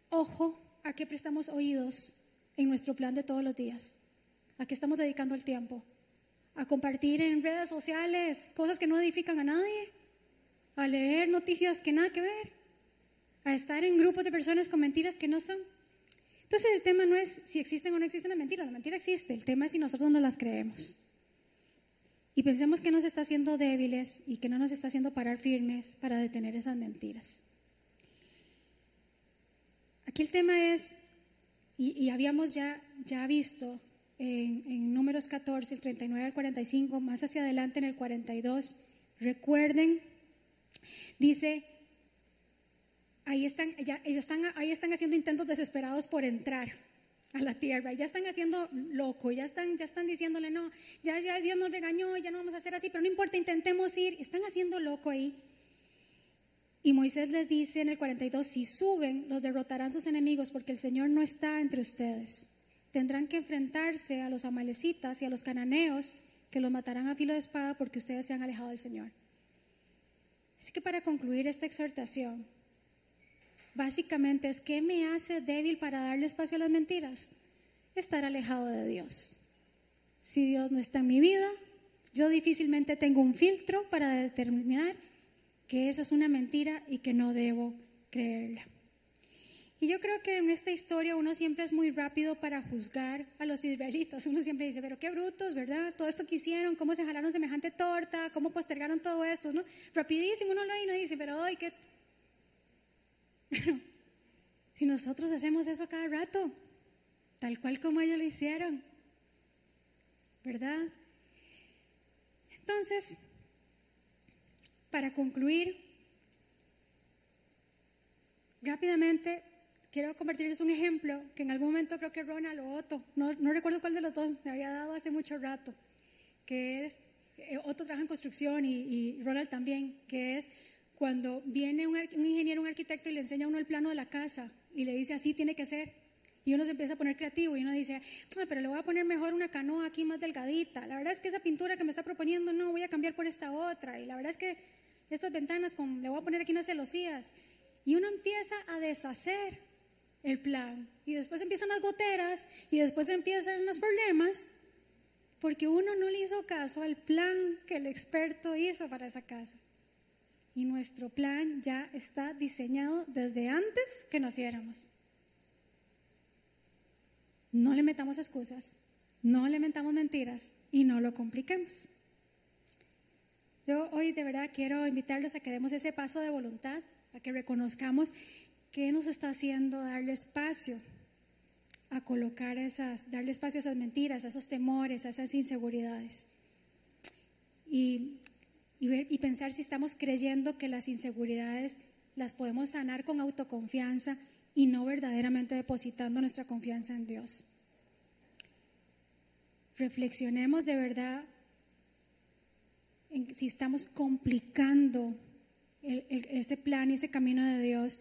Ojo a qué prestamos oídos en nuestro plan de todos los días. ¿A qué estamos dedicando el tiempo? ¿A compartir en redes sociales cosas que no edifican a nadie? ¿A leer noticias que nada que ver? ¿A estar en grupos de personas con mentiras que no son? Entonces el tema no es si existen o no existen las mentiras, la mentira existe, el tema es si nosotros no las creemos. Y pensemos que nos está haciendo débiles y que no nos está haciendo parar firmes para detener esas mentiras. Aquí el tema es, y, habíamos ya, ya visto en, números 14, el 39 al 45, más hacia adelante en el 42, recuerden, dice, ahí están, ya, están, ahí están haciendo intentos desesperados por entrar a la tierra, ya están haciendo loco, ya están, ya están diciéndole, no, ya, ya Dios nos regañó, ya no vamos a hacer así, pero no importa, intentemos ir, están haciendo loco ahí. Y Moisés les dice en el 42, si suben, los derrotarán sus enemigos porque el Señor no está entre ustedes tendrán que enfrentarse a los amalecitas y a los cananeos que los matarán a filo de espada porque ustedes se han alejado del Señor. Así que para concluir esta exhortación, básicamente es ¿qué me hace débil para darle espacio a las mentiras? Estar alejado de Dios. Si Dios no está en mi vida, yo difícilmente tengo un filtro para determinar que esa es una mentira y que no debo creerla. Y yo creo que en esta historia uno siempre es muy rápido para juzgar a los israelitas. Uno siempre dice, pero qué brutos, ¿verdad? Todo esto que hicieron, cómo se jalaron semejante torta, cómo postergaron todo esto, ¿no? Rapidísimo uno lo y uno dice, pero hoy qué... si nosotros hacemos eso cada rato, tal cual como ellos lo hicieron, ¿verdad? Entonces, para concluir, rápidamente quiero compartirles un ejemplo que en algún momento creo que Ronald o Otto, no, no recuerdo cuál de los dos, me había dado hace mucho rato, que es, eh, Otto trabaja en construcción y, Ronald también, que es cuando viene un, un, ingeniero, un arquitecto y le enseña a uno el plano de la casa y le dice así tiene que ser. Y uno se empieza a poner creativo y uno dice, ah, pero le voy a poner mejor una canoa aquí más delgadita. La verdad es que esa pintura que me está proponiendo no, voy a cambiar por esta otra. Y la verdad es que estas ventanas le voy a poner aquí unas celosías. Y uno empieza a deshacer el plan. Y después empiezan las goteras y después empiezan los problemas porque uno no le hizo caso al plan que el experto hizo para esa casa. Y nuestro plan ya está diseñado desde antes que naciéramos. No le metamos excusas, no le metamos mentiras y no lo compliquemos. Yo hoy de verdad quiero invitarlos a que demos ese paso de voluntad, a que reconozcamos ¿Qué nos está haciendo darle espacio a colocar esas, darle espacio a esas mentiras, a esos temores, a esas inseguridades? Y, y pensar si estamos creyendo que las inseguridades las podemos sanar con autoconfianza y no verdaderamente depositando nuestra confianza en Dios. Reflexionemos de verdad si estamos complicando ese plan y ese camino de Dios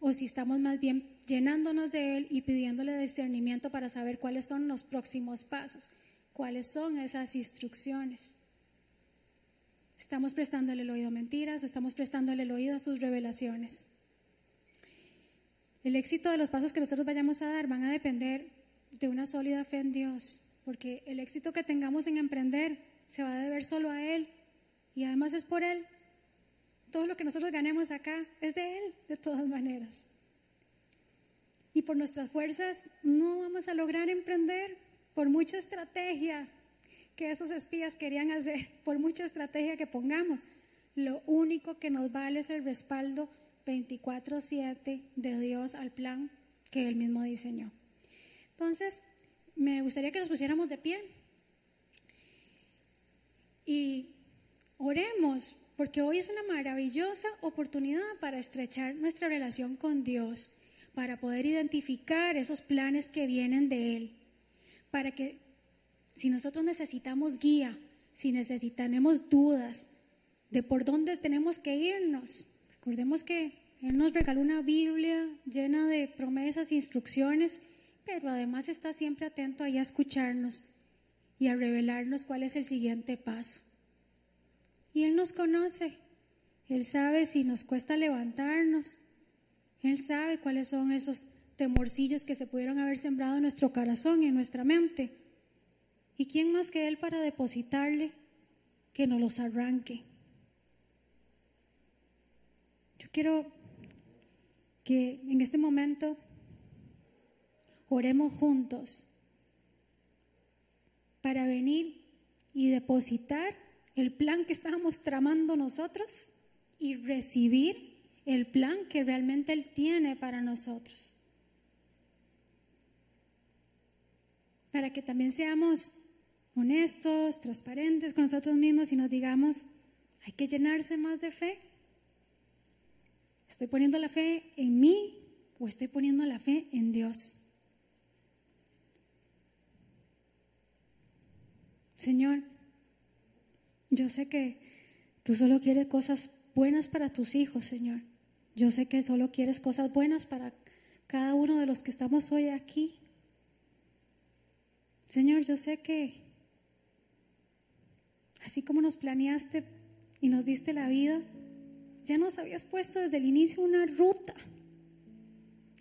o si estamos más bien llenándonos de Él y pidiéndole discernimiento para saber cuáles son los próximos pasos, cuáles son esas instrucciones. Estamos prestándole el oído a mentiras, estamos prestándole el oído a sus revelaciones. El éxito de los pasos que nosotros vayamos a dar van a depender de una sólida fe en Dios, porque el éxito que tengamos en emprender se va a deber solo a Él y además es por Él. todo lo que nosotros ganemos acá es de Él, de todas maneras. Y por nuestras fuerzas no vamos a lograr emprender, por mucha estrategia que esos espías querían hacer, por mucha estrategia que pongamos. Lo único que nos vale es el respaldo 24/7 de Dios al plan que Él mismo diseñó. Entonces, me gustaría que nos pusiéramos de pie y oremos, porque hoy es una maravillosa oportunidad para estrechar nuestra relación con Dios, para poder identificar esos planes que vienen de Él, para que si nosotros necesitamos guía, si necesitamos dudas de por dónde tenemos que irnos, recordemos que Él nos regaló una Biblia llena de promesas e instrucciones, pero además está siempre atento a escucharnos y a revelarnos cuál es el siguiente paso. Y Él nos conoce, Él sabe si nos cuesta levantarnos, Él sabe cuáles son esos temorcillos que se pudieron haber sembrado en nuestro corazón y en nuestra mente. ¿Y quién más que Él para depositarle que nos los arranque? Yo quiero que en este momento oremos juntos para venir y depositar el plan que estábamos tramando nosotros y recibir el plan que realmente Él tiene para nosotros. Para que también seamos honestos, transparentes con nosotros mismos y nos digamos, hay que llenarse más de fe. ¿Estoy poniendo la fe en mí o estoy poniendo la fe en Dios? Señor, yo sé que tú solo quieres cosas buenas para tus hijos, Señor. Yo sé que solo quieres cosas buenas para cada uno de los que estamos hoy aquí. Señor, yo sé que así como nos planeaste y nos diste la vida, ya nos habías puesto desde el inicio una ruta.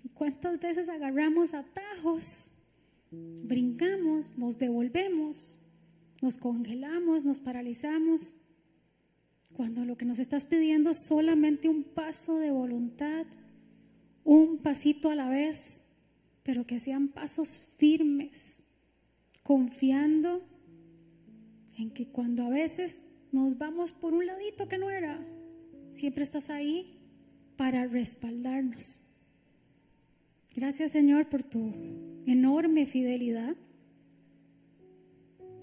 ¿Y cuántas veces agarramos atajos, brincamos, nos devolvemos? nos congelamos, nos paralizamos, cuando lo que nos estás pidiendo es solamente un paso de voluntad, un pasito a la vez, pero que sean pasos firmes, confiando en que cuando a veces nos vamos por un ladito que no era, siempre estás ahí para respaldarnos. Gracias Señor por tu enorme fidelidad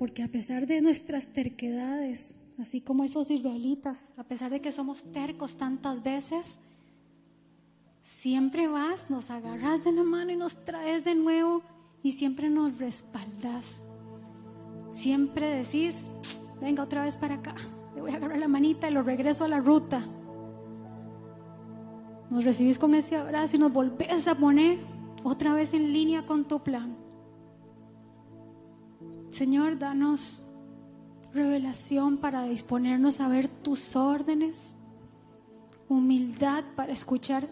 porque a pesar de nuestras terquedades, así como esos israelitas, a pesar de que somos tercos tantas veces, siempre vas, nos agarras de la mano y nos traes de nuevo y siempre nos respaldas. Siempre decís, venga otra vez para acá, le voy a agarrar la manita y lo regreso a la ruta. Nos recibís con ese abrazo y nos volvés a poner otra vez en línea con tu plan. Señor, danos revelación para disponernos a ver tus órdenes, humildad para escuchar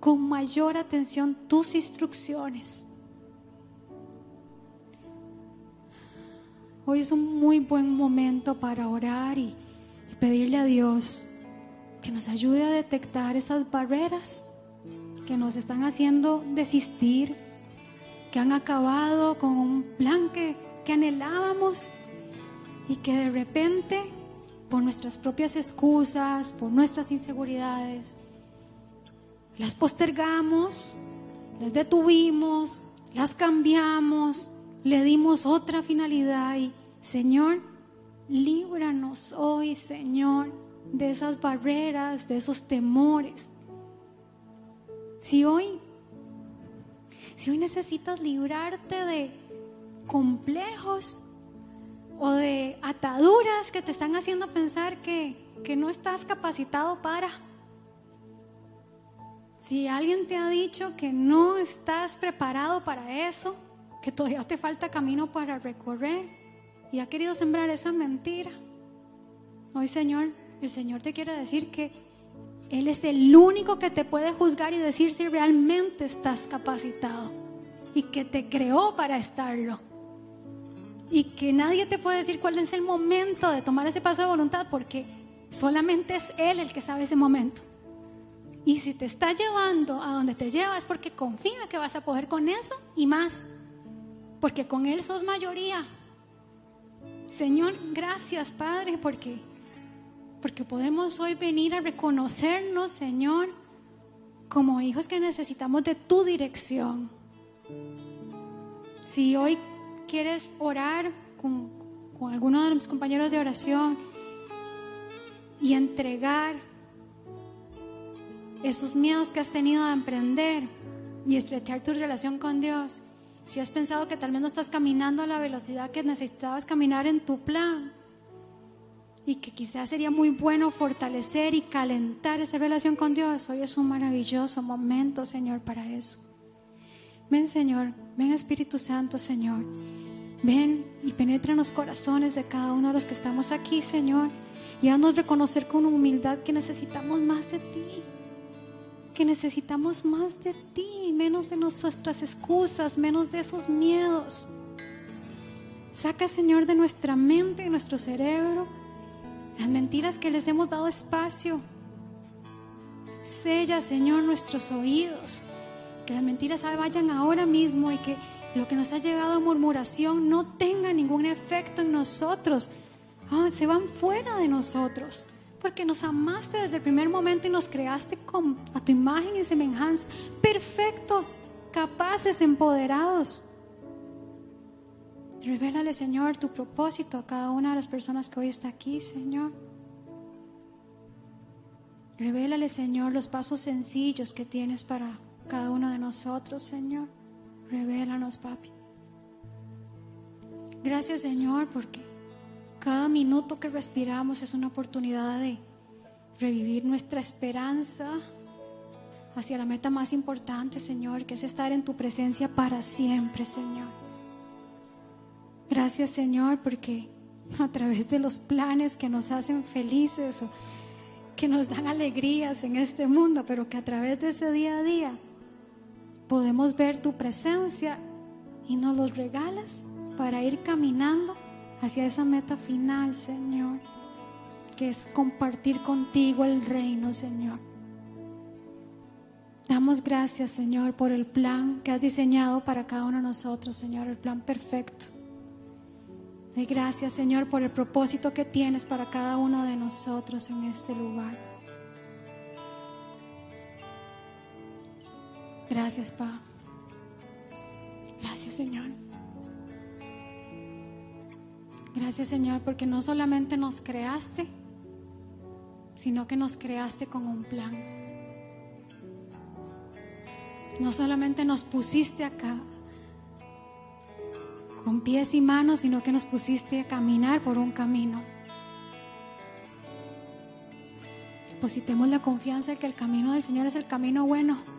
con mayor atención tus instrucciones. Hoy es un muy buen momento para orar y, pedirle a Dios que nos ayude a detectar esas barreras que nos están haciendo desistir, que han acabado con un plan que que anhelábamos y que de repente, por nuestras propias excusas, por nuestras inseguridades, las postergamos, las detuvimos, las cambiamos, le dimos otra finalidad y Señor, líbranos hoy, Señor, de esas barreras, de esos temores. Si hoy, si hoy necesitas librarte de complejos o de ataduras que te están haciendo pensar que, que no estás capacitado para. Si alguien te ha dicho que no estás preparado para eso, que todavía te falta camino para recorrer y ha querido sembrar esa mentira, hoy Señor, el Señor te quiere decir que Él es el único que te puede juzgar y decir si realmente estás capacitado y que te creó para estarlo y que nadie te puede decir cuál es el momento de tomar ese paso de voluntad porque Solamente es Él el que sabe ese momento. Y si te está llevando a donde te lleva es porque confía que vas a poder con eso y más. Porque con Él sos mayoría. Señor, gracias Padre, porque, porque podemos hoy venir a reconocernos, Señor, como hijos que necesitamos de tu dirección. Si hoy quieres orar con, con alguno de mis compañeros de oración y entregar esos miedos que has tenido a emprender y estrechar tu relación con Dios, si has pensado que tal vez no estás caminando a la velocidad que necesitabas caminar en tu plan y que quizás sería muy bueno fortalecer y calentar esa relación con Dios, hoy es un maravilloso momento, Señor, para eso. Ven, Señor, ven Espíritu Santo, Señor. Ven y penetra en los corazones de cada uno de los que estamos aquí, Señor. Y haznos reconocer con humildad que necesitamos más de ti. Que necesitamos más de ti, menos de nuestras excusas, menos de esos miedos. Saca, Señor, de nuestra mente, de nuestro cerebro, las mentiras que les hemos dado espacio. Sella, Señor, nuestros oídos. Que las mentiras vayan ahora mismo y que lo que nos ha llegado a murmuración no tenga ningún efecto en nosotros. Ah, se van fuera de nosotros. Porque nos amaste desde el primer momento y nos creaste con, a tu imagen y semejanza. Perfectos, capaces, empoderados. Revélale, Señor, tu propósito a cada una de las personas que hoy está aquí, Señor. Revélale, Señor, los pasos sencillos que tienes para cada uno de nosotros, Señor. Revélanos, papi. Gracias, Señor, porque cada minuto que respiramos es una oportunidad de revivir nuestra esperanza hacia la meta más importante, Señor, que es estar en tu presencia para siempre, Señor. Gracias, Señor, porque a través de los planes que nos hacen felices que nos dan alegrías en este mundo, pero que a través de ese día a día podemos ver tu presencia y nos los regalas para ir caminando hacia esa meta final, Señor, que es compartir contigo el reino, Señor. Damos gracias, Señor, por el plan que has diseñado para cada uno de nosotros, Señor, el plan perfecto. Y gracias, Señor, por el propósito que tienes para cada uno de nosotros en este lugar. Gracias, Pa. Gracias, Señor. Gracias, Señor, porque no solamente nos creaste, sino que nos creaste con un plan. No solamente nos pusiste acá con pies y manos, sino que nos pusiste a caminar por un camino. Depositemos la confianza de que el camino del Señor es el camino bueno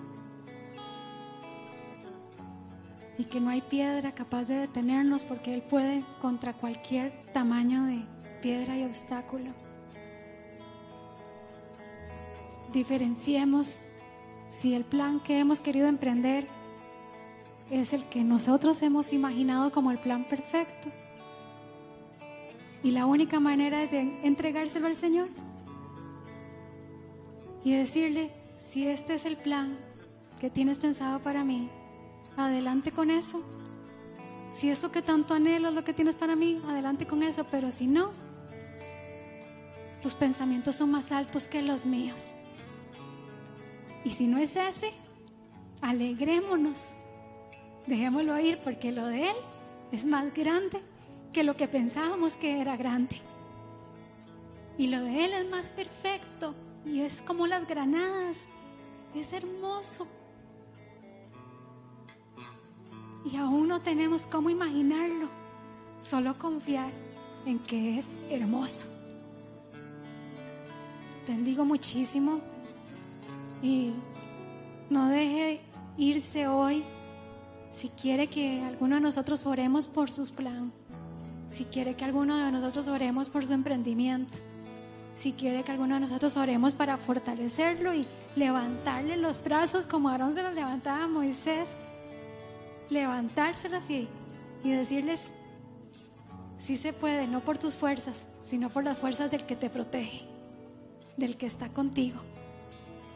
y que no hay piedra capaz de detenernos porque Él puede contra cualquier tamaño de piedra y obstáculo. Diferenciemos si el plan que hemos querido emprender es el que nosotros hemos imaginado como el plan perfecto. Y la única manera es de entregárselo al Señor y decirle, si este es el plan que tienes pensado para mí, adelante con eso. Si eso que tanto anhelo es lo que tienes para mí, adelante con eso. Pero si no, tus pensamientos son más altos que los míos. Y si no es ese, alegrémonos. Dejémoslo ir porque lo de Él es más grande que lo que pensábamos que era grande. Y lo de Él es más perfecto y es como las granadas. Es hermoso y aún no tenemos cómo imaginarlo, solo confiar en que es hermoso. Bendigo muchísimo y no deje irse hoy si quiere que alguno de nosotros oremos por sus planes, si quiere que alguno de nosotros oremos por su emprendimiento, si quiere que alguno de nosotros oremos para fortalecerlo y levantarle los brazos como Aarón se los levantaba a Moisés levantárselas y, y decirles, sí se puede, no por tus fuerzas, sino por las fuerzas del que te protege. del que está contigo.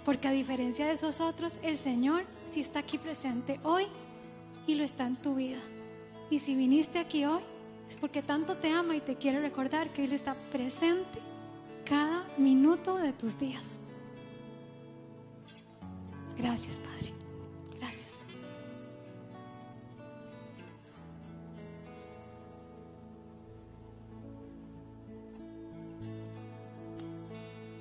Porque a diferencia de esos otros, el Señor sí está aquí presente hoy y lo está en tu vida. Y si viniste aquí hoy, es porque tanto te ama y te quiere recordar que Él está presente cada minuto de tus días. Gracias, Padre.